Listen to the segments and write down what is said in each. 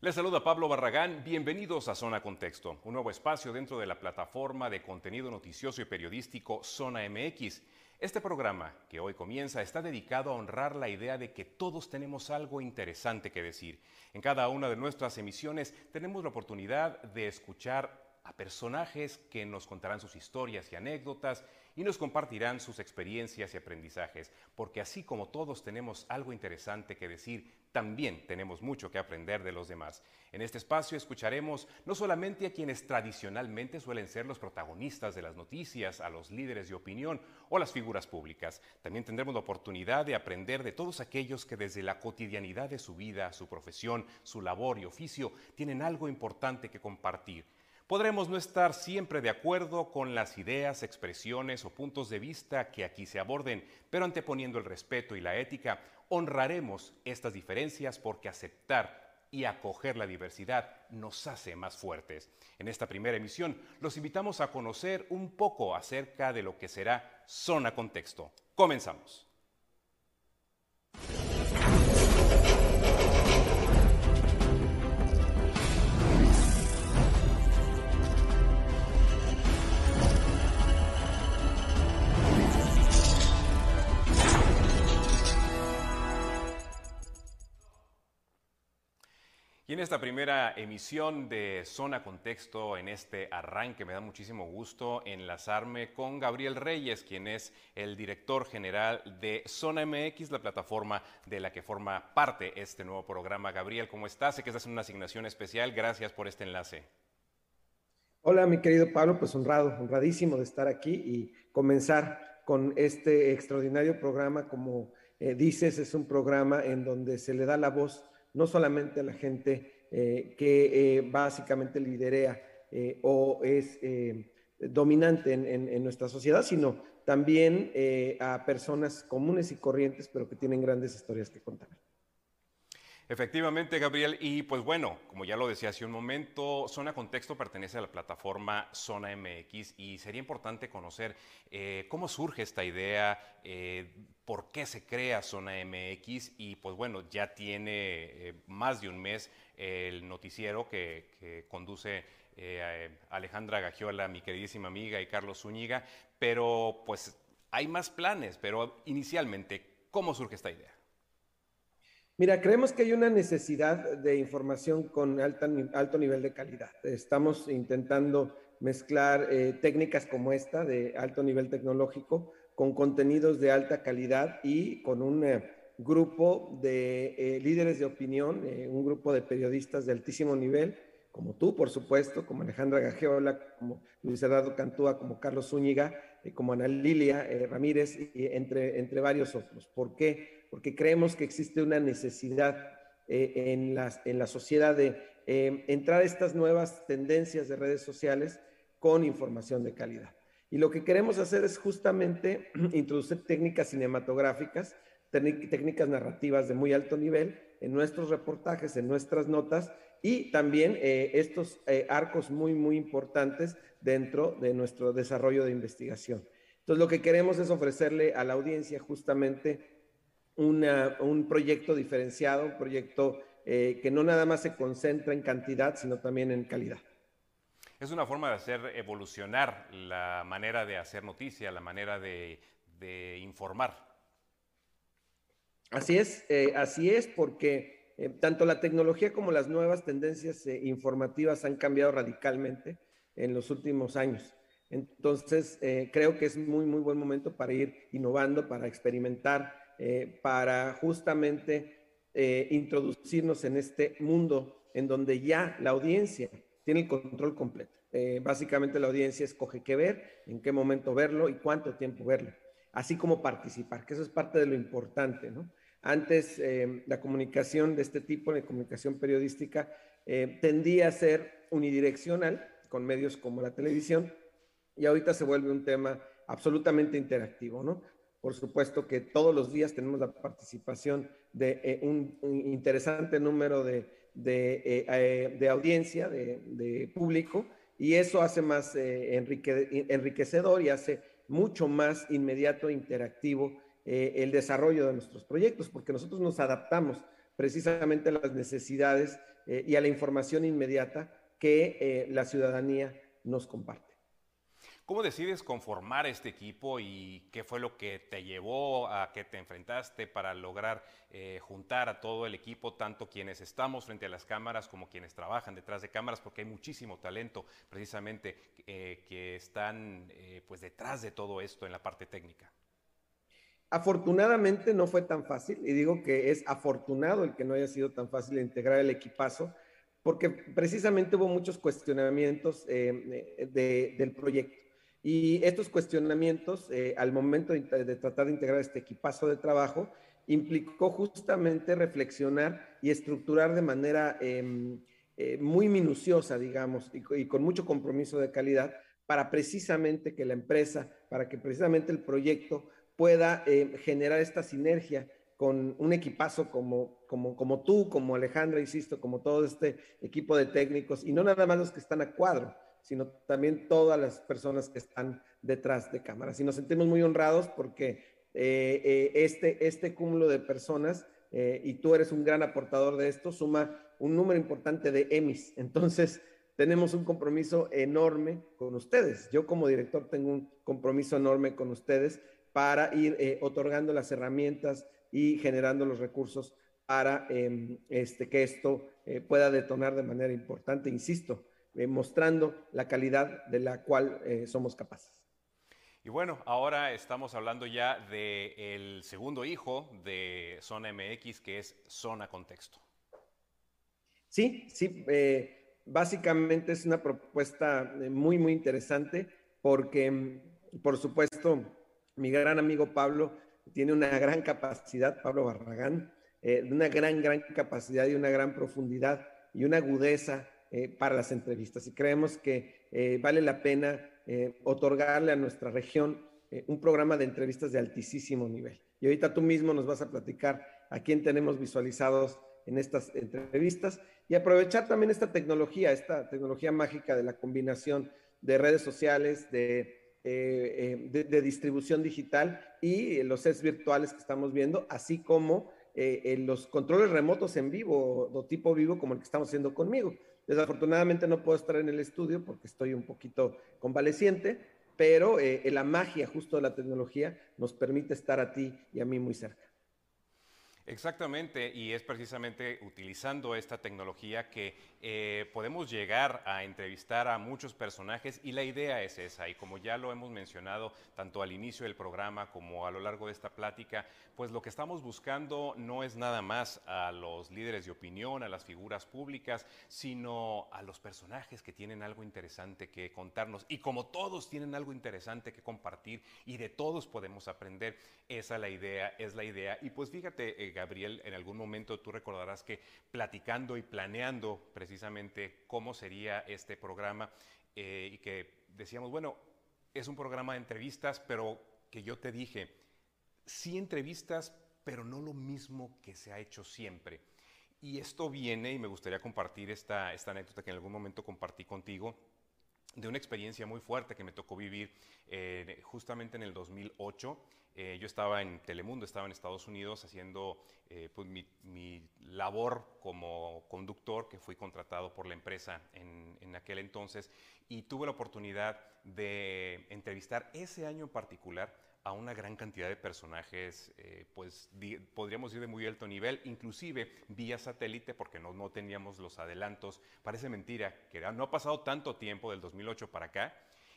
Les saluda Pablo Barragán, bienvenidos a Zona Contexto, un nuevo espacio dentro de la plataforma de contenido noticioso y periodístico Zona MX. Este programa, que hoy comienza, está dedicado a honrar la idea de que todos tenemos algo interesante que decir. En cada una de nuestras emisiones tenemos la oportunidad de escuchar a personajes que nos contarán sus historias y anécdotas y nos compartirán sus experiencias y aprendizajes, porque así como todos tenemos algo interesante que decir, también tenemos mucho que aprender de los demás. En este espacio escucharemos no solamente a quienes tradicionalmente suelen ser los protagonistas de las noticias, a los líderes de opinión o las figuras públicas, también tendremos la oportunidad de aprender de todos aquellos que desde la cotidianidad de su vida, su profesión, su labor y oficio tienen algo importante que compartir Podremos no estar siempre de acuerdo con las ideas, expresiones o puntos de vista que aquí se aborden, pero anteponiendo el respeto y la ética, honraremos estas diferencias porque aceptar y acoger la diversidad nos hace más fuertes. En esta primera emisión los invitamos a conocer un poco acerca de lo que será Zona Contexto. Comenzamos. En esta primera emisión de Zona Contexto, en este arranque, me da muchísimo gusto enlazarme con Gabriel Reyes, quien es el director general de Zona MX, la plataforma de la que forma parte este nuevo programa. Gabriel, ¿cómo estás? Sé que estás en una asignación especial. Gracias por este enlace. Hola, mi querido Pablo, pues honrado, honradísimo de estar aquí y comenzar con este extraordinario programa. Como eh, dices, es un programa en donde se le da la voz no solamente a la gente eh, que eh, básicamente liderea eh, o es dominante en, nuestra sociedad, sino también a personas comunes y corrientes, pero que tienen grandes historias que contar. Efectivamente, Gabriel. Y pues bueno, como ya lo decía hace un momento, Zona Contexto pertenece a la plataforma Zona MX y sería importante conocer cómo surge esta idea, por qué se crea Zona MX y pues bueno, ya tiene eh, más de un mes el noticiero que, conduce eh, Alejandra Gagiola, mi queridísima amiga, y Carlos Zúñiga, pero pues hay más planes, pero inicialmente, ¿cómo surge esta idea? Mira, creemos que hay una necesidad de información con alto nivel de calidad. Estamos intentando mezclar eh, técnicas como esta de alto nivel tecnológico con contenidos de alta calidad y con un eh, grupo de eh, líderes de opinión, eh, un grupo de periodistas de altísimo nivel, como tú, por supuesto, como Alejandra Gajeola, como Luis Eduardo Cantúa, como Carlos Zúñiga, como Ana Lilia Ramírez, y entre, entre varios otros. ¿Por qué? Porque creemos que existe una necesidad en, las, en la sociedad de entrar a estas nuevas tendencias de redes sociales con información de calidad. Y lo que queremos hacer es justamente introducir técnicas cinematográficas, técnicas narrativas de muy alto nivel en nuestros reportajes, en nuestras notas y también eh, estos eh, arcos muy, muy importantes dentro de nuestro desarrollo de investigación. Entonces, lo que queremos es ofrecerle a la audiencia justamente un proyecto diferenciado, un proyecto eh, que no nada más se concentra en cantidad, sino también en calidad. Es una forma de hacer evolucionar la manera de hacer noticia, la manera de, informar. Así es, eh, así es, porque eh, tanto la tecnología como las nuevas tendencias eh, informativas han cambiado radicalmente en los últimos años. Entonces, creo que es muy, muy buen momento para ir innovando, para experimentar, para justamente introducirnos en este mundo en donde ya la audiencia tiene el control completo. Eh, básicamente la audiencia escoge qué ver, en qué momento verlo y cuánto tiempo verlo, así como participar, que eso es parte de lo importante, ¿no? Antes eh, la comunicación de este tipo, la comunicación periodística, eh, tendía a ser unidireccional con medios como la televisión y ahorita se vuelve un tema absolutamente interactivo, ¿no? Por supuesto que todos los días tenemos la participación de un interesante número de eh, eh, de, audiencia, de, público, y eso hace más eh, enriquecedor y hace mucho más inmediato e interactivo el desarrollo de nuestros proyectos, porque nosotros nos adaptamos precisamente a las necesidades eh, y a la información inmediata que eh, la ciudadanía nos comparte. ¿Cómo decides conformar este equipo y qué fue lo que te llevó a que te enfrentaste para lograr eh, juntar a todo el equipo, tanto quienes estamos frente a las cámaras como quienes trabajan detrás de cámaras, porque hay muchísimo talento precisamente eh, que están eh, pues detrás de todo esto en la parte técnica? Afortunadamente no fue tan fácil y digo que es afortunado el que no haya sido tan fácil integrar el equipazo porque precisamente hubo muchos cuestionamientos del proyecto. Y estos cuestionamientos, eh, al momento de, tratar de integrar este equipazo de trabajo, implicó justamente reflexionar y estructurar de manera em, eh, muy minuciosa, digamos, y, con mucho compromiso de calidad para precisamente que la empresa, para que precisamente el proyecto pueda em, generar esta sinergia con un equipazo como, como, como tú, como Alejandra, insisto, como todo este equipo de técnicos, y no nada más los que están a cuadro, sino también todas las personas que están detrás de cámaras. Y nos sentimos muy honrados porque eh, eh, este, este cúmulo de personas, eh, y tú eres un gran aportador de esto, suma un número importante de EMIs. Entonces, tenemos un compromiso enorme con ustedes. Yo como director tengo un compromiso enorme con ustedes para ir otorgando las herramientas y generando los recursos para em, este, que esto pueda detonar de manera importante. Insisto, eh, mostrando la calidad de la cual eh, somos capaces. Y bueno, ahora estamos hablando ya del segundo hijo de Zona MX, que es Zona Contexto. Sí, sí, eh, básicamente es una propuesta muy, muy interesante porque, mm, por supuesto, mi gran amigo Pablo tiene una gran capacidad, Pablo Barragán, una gran, gran capacidad y una gran profundidad y una agudeza eh, para las entrevistas y creemos que eh, vale la pena eh, otorgarle a nuestra región un programa de entrevistas de altísimo nivel. Y ahorita tú mismo nos vas a platicar a quién tenemos visualizados en estas entrevistas y aprovechar también esta tecnología, esta tecnología mágica de la combinación de redes sociales, de, de, distribución digital y los sets virtuales que estamos viendo, así como los controles remotos en vivo o tipo vivo como el que estamos haciendo conmigo. Desafortunadamente no puedo estar en el estudio porque estoy un poquito convaleciente, pero eh, la magia justo de la tecnología nos permite estar a ti y a mí muy cerca. Exactamente, y es precisamente utilizando esta tecnología que eh, podemos llegar a entrevistar a muchos personajes y la idea es esa, y como ya lo hemos mencionado tanto al inicio del programa como a lo largo de esta plática, pues lo que estamos buscando no es nada más a los líderes de opinión, a las figuras públicas, sino a los personajes que tienen algo interesante que contarnos, y como todos tienen algo interesante que compartir y de todos podemos aprender, esa es la idea, es la idea, y pues fíjate, eh, Gabriel, en algún momento tú recordarás que platicando y planeando precisamente cómo sería este programa eh, y que decíamos, bueno, es un programa de entrevistas, pero que yo te dije, sí entrevistas, pero no lo mismo que se ha hecho siempre. Y esto viene, y me gustaría compartir esta, esta anécdota que en algún momento compartí contigo, de una experiencia muy fuerte que me tocó vivir eh, justamente en el 2008 eh, yo estaba en Telemundo, estaba en Estados Unidos haciendo eh, pues, mi, labor como conductor, que fui contratado por la empresa en, en, aquel entonces, y tuve la oportunidad de entrevistar ese año en particular a una gran cantidad de personajes, eh, pues podríamos ir de muy alto nivel, inclusive vía satélite, porque no, no teníamos los adelantos. Parece mentira que no ha pasado tanto tiempo del 2008 para acá,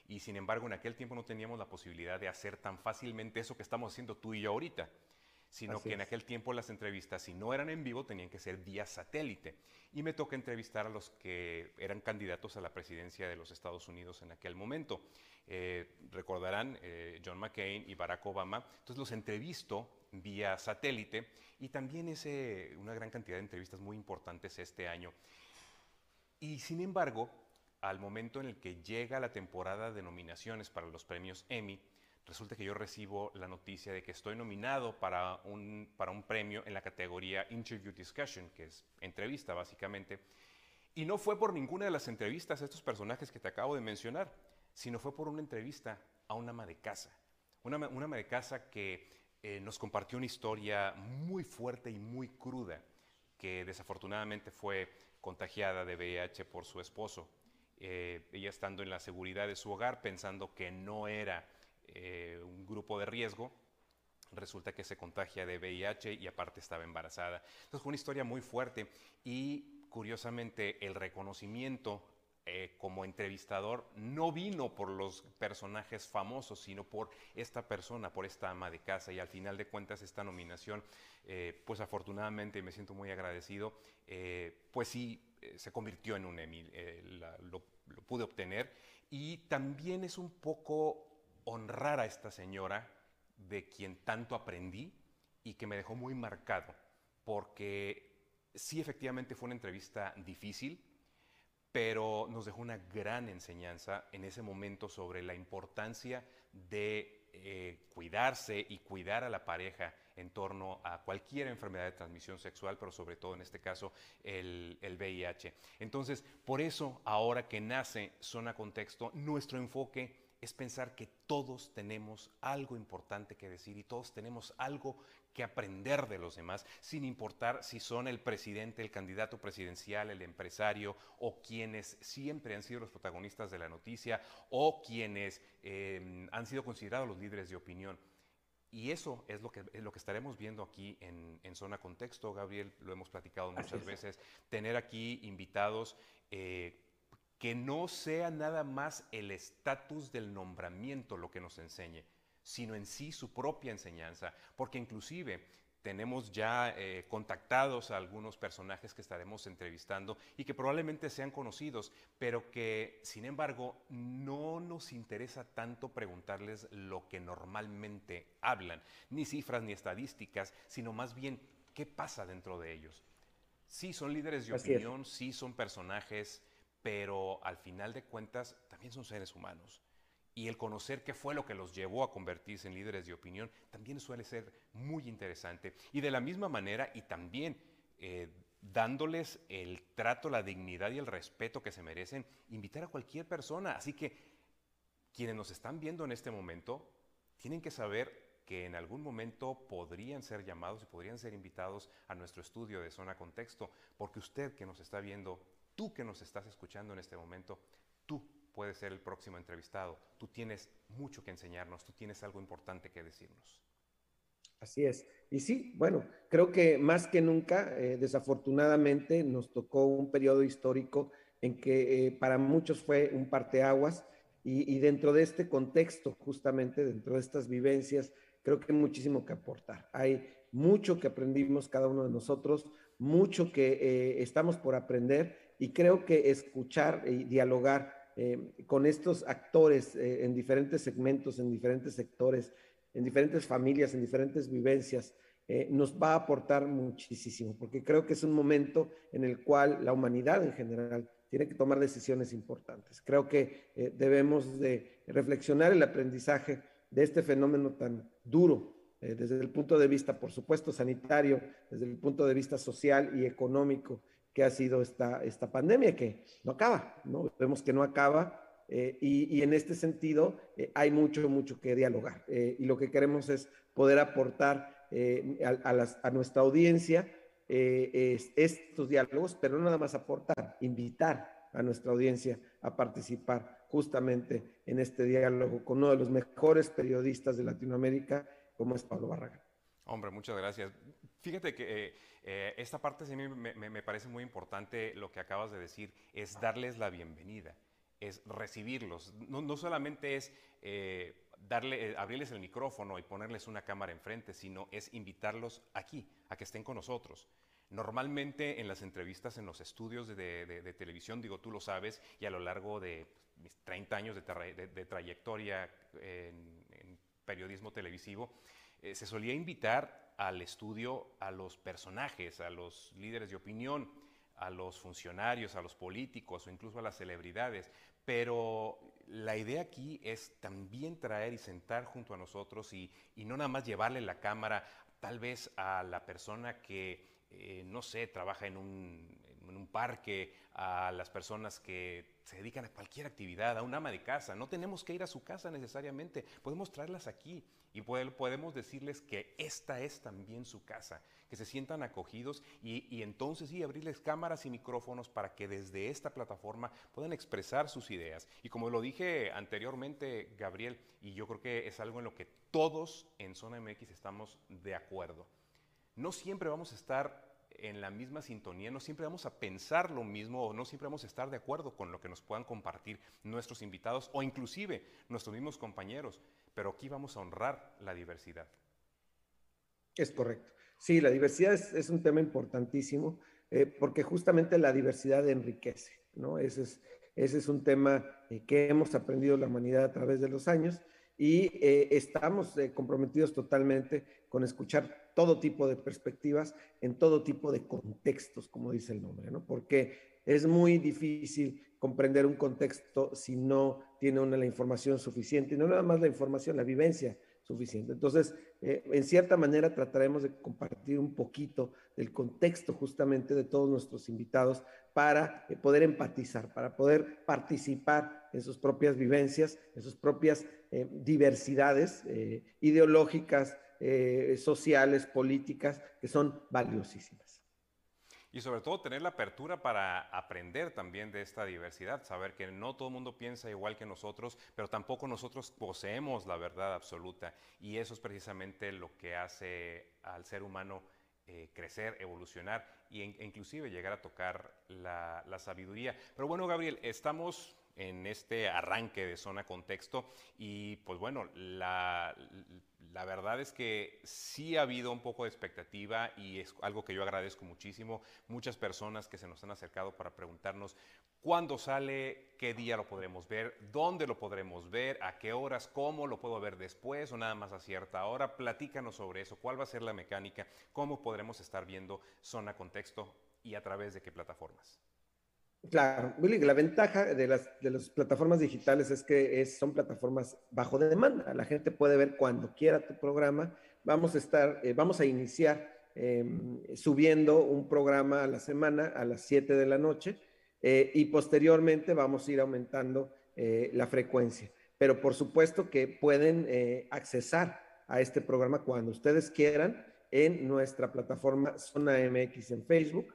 y sin embargo en aquel tiempo no teníamos la posibilidad de hacer tan fácilmente eso que estamos haciendo tú y yo ahorita, sino que en aquel tiempo las entrevistas, si no eran en vivo, tenían que ser vía satélite. Y me toca entrevistar a los que eran candidatos a la presidencia de los Estados Unidos en aquel momento. Eh, recordarán eh, John McCain y Barack Obama. Entonces los entrevisto vía satélite y también hice una gran cantidad de entrevistas muy importantes este año. Y sin embargo, al momento en el que llega la temporada de nominaciones para los premios Emmy, resulta que yo recibo la noticia de que estoy nominado para un, para un premio en la categoría Interview Discussion, que es entrevista básicamente. Y no fue por ninguna de las entrevistas a estos personajes que te acabo de mencionar, sino fue por una entrevista a una ama de casa. Una, una ama de casa que eh, nos compartió una historia muy fuerte y muy cruda, que desafortunadamente fue contagiada de VIH por su esposo. Eh, ella estando en la seguridad de su hogar, pensando que no era eh, un grupo de riesgo, resulta que se contagia de VIH y aparte estaba embarazada. Entonces fue una historia muy fuerte y curiosamente el reconocimiento eh, como entrevistador no vino por los personajes famosos, sino por esta persona, por esta ama de casa. Y al final de cuentas esta nominación, eh, pues afortunadamente me siento muy agradecido, eh, pues sí se convirtió en un Emmy, lo, lo pude obtener. Y también es un poco honrar a esta señora de quien tanto aprendí y que me dejó muy marcado, porque sí efectivamente fue una entrevista difícil, pero nos dejó una gran enseñanza en ese momento sobre la importancia de eh, cuidarse y cuidar a la pareja en torno a cualquier enfermedad de transmisión sexual, pero sobre todo en este caso el, el VIH. Entonces, por eso ahora que nace Zona Contexto, nuestro enfoque es pensar que todos tenemos algo importante que decir y todos tenemos algo que aprender de los demás, sin importar si son el presidente, el candidato presidencial, el empresario o quienes siempre han sido los protagonistas de la noticia o quienes em, han sido considerados los líderes de opinión. Y eso es lo que, lo que estaremos viendo aquí en, Zona Contexto, Gabriel, lo hemos platicado muchas veces, tener aquí invitados eh, que no sea nada más el estatus del nombramiento lo que nos enseñe, sino en sí su propia enseñanza, porque inclusive tenemos ya eh, contactados a algunos personajes que estaremos entrevistando y que probablemente sean conocidos, pero que sin embargo no nos interesa tanto preguntarles lo que normalmente hablan, ni cifras ni estadísticas, sino más bien qué pasa dentro de ellos. Sí son líderes de opinión, sí son personajes pero al final de cuentas también son seres humanos. Y el conocer qué fue lo que los llevó a convertirse en líderes de opinión también suele ser muy interesante. Y de la misma manera, y también eh, dándoles el trato, la dignidad y el respeto que se merecen, invitar a cualquier persona. Así que quienes nos están viendo en este momento tienen que saber que en algún momento podrían ser llamados y podrían ser invitados a nuestro estudio de zona contexto, porque usted que nos está viendo tú que nos estás escuchando en este momento, tú puedes ser el próximo entrevistado. Tú tienes mucho que enseñarnos, tú tienes algo importante que decirnos. Así es. Y sí, bueno, creo que más que nunca, eh, desafortunadamente, nos tocó un periodo histórico en que eh, para muchos fue un parteaguas y, y dentro de este contexto, justamente dentro de estas vivencias, creo que hay muchísimo que aportar. Hay mucho que aprendimos cada uno de nosotros, mucho que eh, estamos por aprender y creo que escuchar y dialogar eh, con estos actores eh, en diferentes segmentos, en diferentes sectores, en diferentes familias, en diferentes vivencias, eh, nos va a aportar muchísimo, porque creo que es un momento en el cual la humanidad en general tiene que tomar decisiones importantes. Creo que debemos de reflexionar el aprendizaje de este fenómeno tan duro desde el punto de vista, por supuesto, sanitario, desde el punto de vista social y económico, que ha sido esta, esta pandemia, que no acaba, ¿no? Vemos que no acaba eh, y, en este sentido eh, hay mucho, mucho que dialogar. Eh, y lo que queremos es poder aportar a, a, nuestra audiencia estos diálogos, pero no nada más aportar, invitar a nuestra audiencia a participar justamente en este diálogo con uno de los mejores periodistas de Latinoamérica, como es Pablo Barragán. Hombre, muchas gracias. Fíjate que eh, eh, esta parte sí me, parece muy importante lo que acabas de decir, es darles la bienvenida, es recibirlos. No, no solamente es eh, darle, abrirles el micrófono y ponerles una cámara enfrente, sino es invitarlos aquí, a que estén con nosotros. Normalmente en las entrevistas en los estudios de, de, televisión, digo, tú lo sabes, y a lo largo de mis 30 años de, trayectoria en, en periodismo televisivo, eh, se solía invitar al estudio a los personajes, a los líderes de opinión, a los funcionarios, a los políticos o incluso a las celebridades. Pero la idea aquí es también traer y sentar junto a nosotros y, no nada más llevarle la cámara tal vez a la persona que, eh, no sé, trabaja en, un parque, a las personas que se dedican a cualquier actividad, a un ama de casa. No tenemos que ir a su casa necesariamente, podemos traerlas aquí y podemos decirles que esta es también su casa, que se sientan acogidos y, y, entonces sí abrirles cámaras y micrófonos para que desde esta plataforma puedan expresar sus ideas. Y como lo dije anteriormente, Gabriel, y yo creo que es algo en lo que todos en Zona MX estamos de acuerdo. No siempre vamos a estar en la misma sintonía, no siempre vamos a pensar lo mismo o no siempre vamos a estar de acuerdo con lo que nos puedan compartir nuestros invitados o inclusive nuestros mismos compañeros, pero aquí vamos a honrar la diversidad. Es correcto. Sí, la diversidad es, un tema importantísimo eh, porque justamente la diversidad enriquece, ¿no? Ese es, ese es un tema eh, que hemos aprendido la humanidad a través de los años y eh, estamos comprometidos totalmente con escuchar todo tipo de perspectivas, en todo tipo de contextos, como dice el nombre, ¿no? Porque es muy difícil comprender un contexto si no tiene una la información suficiente, y no nada más la información, la vivencia Entonces, eh, en cierta manera trataremos de compartir un poquito del contexto justamente de todos nuestros invitados para eh, poder empatizar, para poder participar en sus propias vivencias, en sus propias eh, diversidades ideológicas, sociales, políticas, que son valiosísimas. Y sobre todo tener la apertura para aprender también de esta diversidad, saber que no todo el mundo piensa igual que nosotros, pero tampoco nosotros poseemos la verdad absoluta. Y eso es precisamente lo que hace al ser humano eh, crecer, evolucionar e inclusive llegar a tocar la, la sabiduría. Pero bueno, Gabriel, estamos en este arranque de zona contexto y pues bueno, la, la verdad es que sí ha habido un poco de expectativa y es algo que yo agradezco muchísimo. Muchas personas que se nos han acercado para preguntarnos cuándo sale, qué día lo podremos ver, dónde lo podremos ver, a qué horas, cómo lo puedo ver después o nada más a cierta hora. Platícanos sobre eso, cuál va a ser la mecánica, cómo podremos estar viendo Zona Contexto y a través de qué plataformas. Claro, Willy, la ventaja de las, de las plataformas digitales es que son plataformas bajo demanda. La gente puede ver cuando quiera tu programa. Vamos a estar, eh, vamos a iniciar em, subiendo un programa a la semana a las 7 de la noche eh, y posteriormente vamos a ir aumentando eh, la frecuencia. Pero por supuesto que pueden accesar a este programa cuando ustedes quieran en nuestra plataforma Zona MX en Facebook,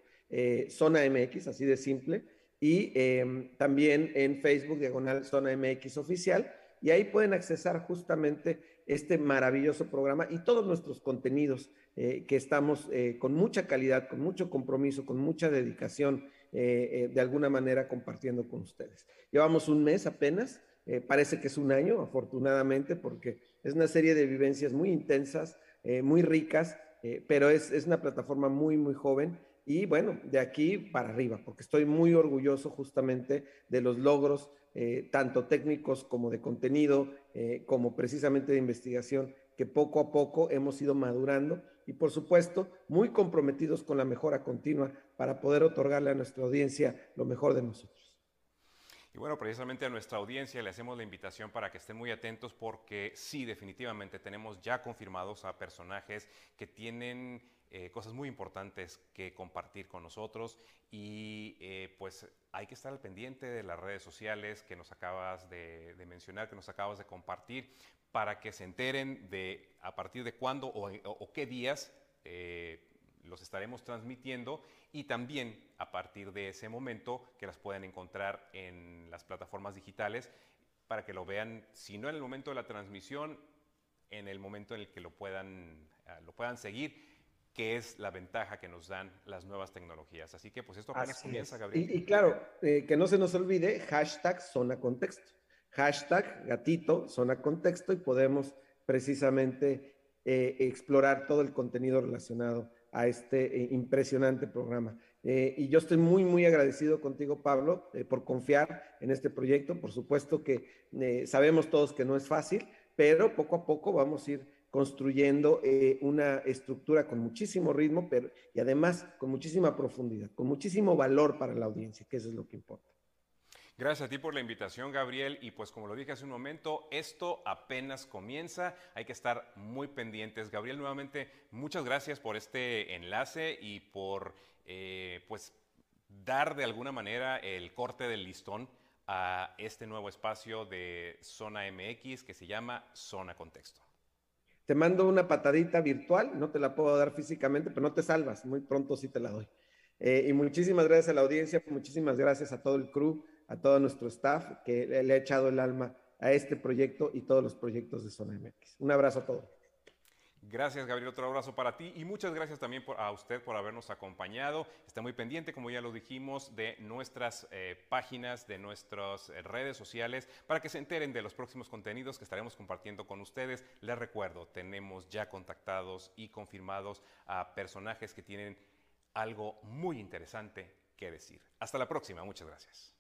Zona MX, así de simple y em, también en Facebook, diagonal Zona MX Oficial, y ahí pueden accesar justamente este maravilloso programa y todos nuestros contenidos eh, que estamos eh, con mucha calidad, con mucho compromiso, con mucha dedicación, eh, de alguna manera compartiendo con ustedes. Llevamos un mes apenas, parece que es un año, afortunadamente, porque es una serie de vivencias muy intensas, muy ricas, pero es, es una plataforma muy, muy joven y bueno, de aquí para arriba, porque estoy muy orgulloso justamente de los logros, eh, tanto técnicos como de contenido, eh, como precisamente de investigación, que poco a poco hemos ido madurando y por supuesto muy comprometidos con la mejora continua para poder otorgarle a nuestra audiencia lo mejor de nosotros. Y bueno, precisamente a nuestra audiencia le hacemos la invitación para que estén muy atentos porque sí, definitivamente tenemos ya confirmados a personajes que tienen eh, cosas muy importantes que compartir con nosotros. Y eh, pues hay que estar al pendiente de las redes sociales que nos acabas de, mencionar, que nos acabas de compartir, para que se enteren de a partir de cuándo o, qué días eh, los estaremos transmitiendo. Y también a partir de ese momento que las puedan encontrar en las plataformas digitales para que lo vean, si no en el momento de la transmisión, en el momento en el que lo puedan, ah, lo puedan seguir que es la ventaja que nos dan las nuevas tecnologías. Así que pues esto apenas comienza, Gabriel. Y, claro, eh, que no se nos olvide, hashtag zona contexto. Hashtag gatito zona contexto y podemos precisamente eh, explorar todo el contenido relacionado a este eh, impresionante programa. y yo estoy muy, muy agradecido contigo, Pablo, por confiar en este proyecto. Por supuesto que sabemos todos que no es fácil, pero poco a poco vamos a ir construyendo eh, una estructura con muchísimo ritmo, pero y además con muchísima profundidad, con muchísimo valor para la audiencia, que eso es lo que importa. Gracias a ti por la invitación, Gabriel. Y pues como lo dije hace un momento, esto apenas comienza. Hay que estar muy pendientes. Gabriel, nuevamente, muchas gracias por este enlace y por eh, pues dar de alguna manera el corte del listón a este nuevo espacio de Zona MX que se llama Zona Contexto. Te mando una patadita virtual, no te la puedo dar físicamente, pero no te salvas, muy pronto sí te la doy. Eh, y muchísimas gracias a la audiencia, muchísimas gracias a todo el crew, a todo nuestro staff que le ha echado el alma a este proyecto y todos los proyectos de Zona MX. Un abrazo a todos. Gracias, Gabriel. Otro abrazo para ti y muchas gracias también a usted por habernos acompañado. Está muy pendiente, como ya lo dijimos, de nuestras eh, páginas, de nuestras eh, redes sociales, para que se enteren de los próximos contenidos que estaremos compartiendo con ustedes. Les recuerdo, tenemos ya contactados y confirmados a personajes que tienen algo muy interesante que decir. Hasta la próxima. Muchas gracias.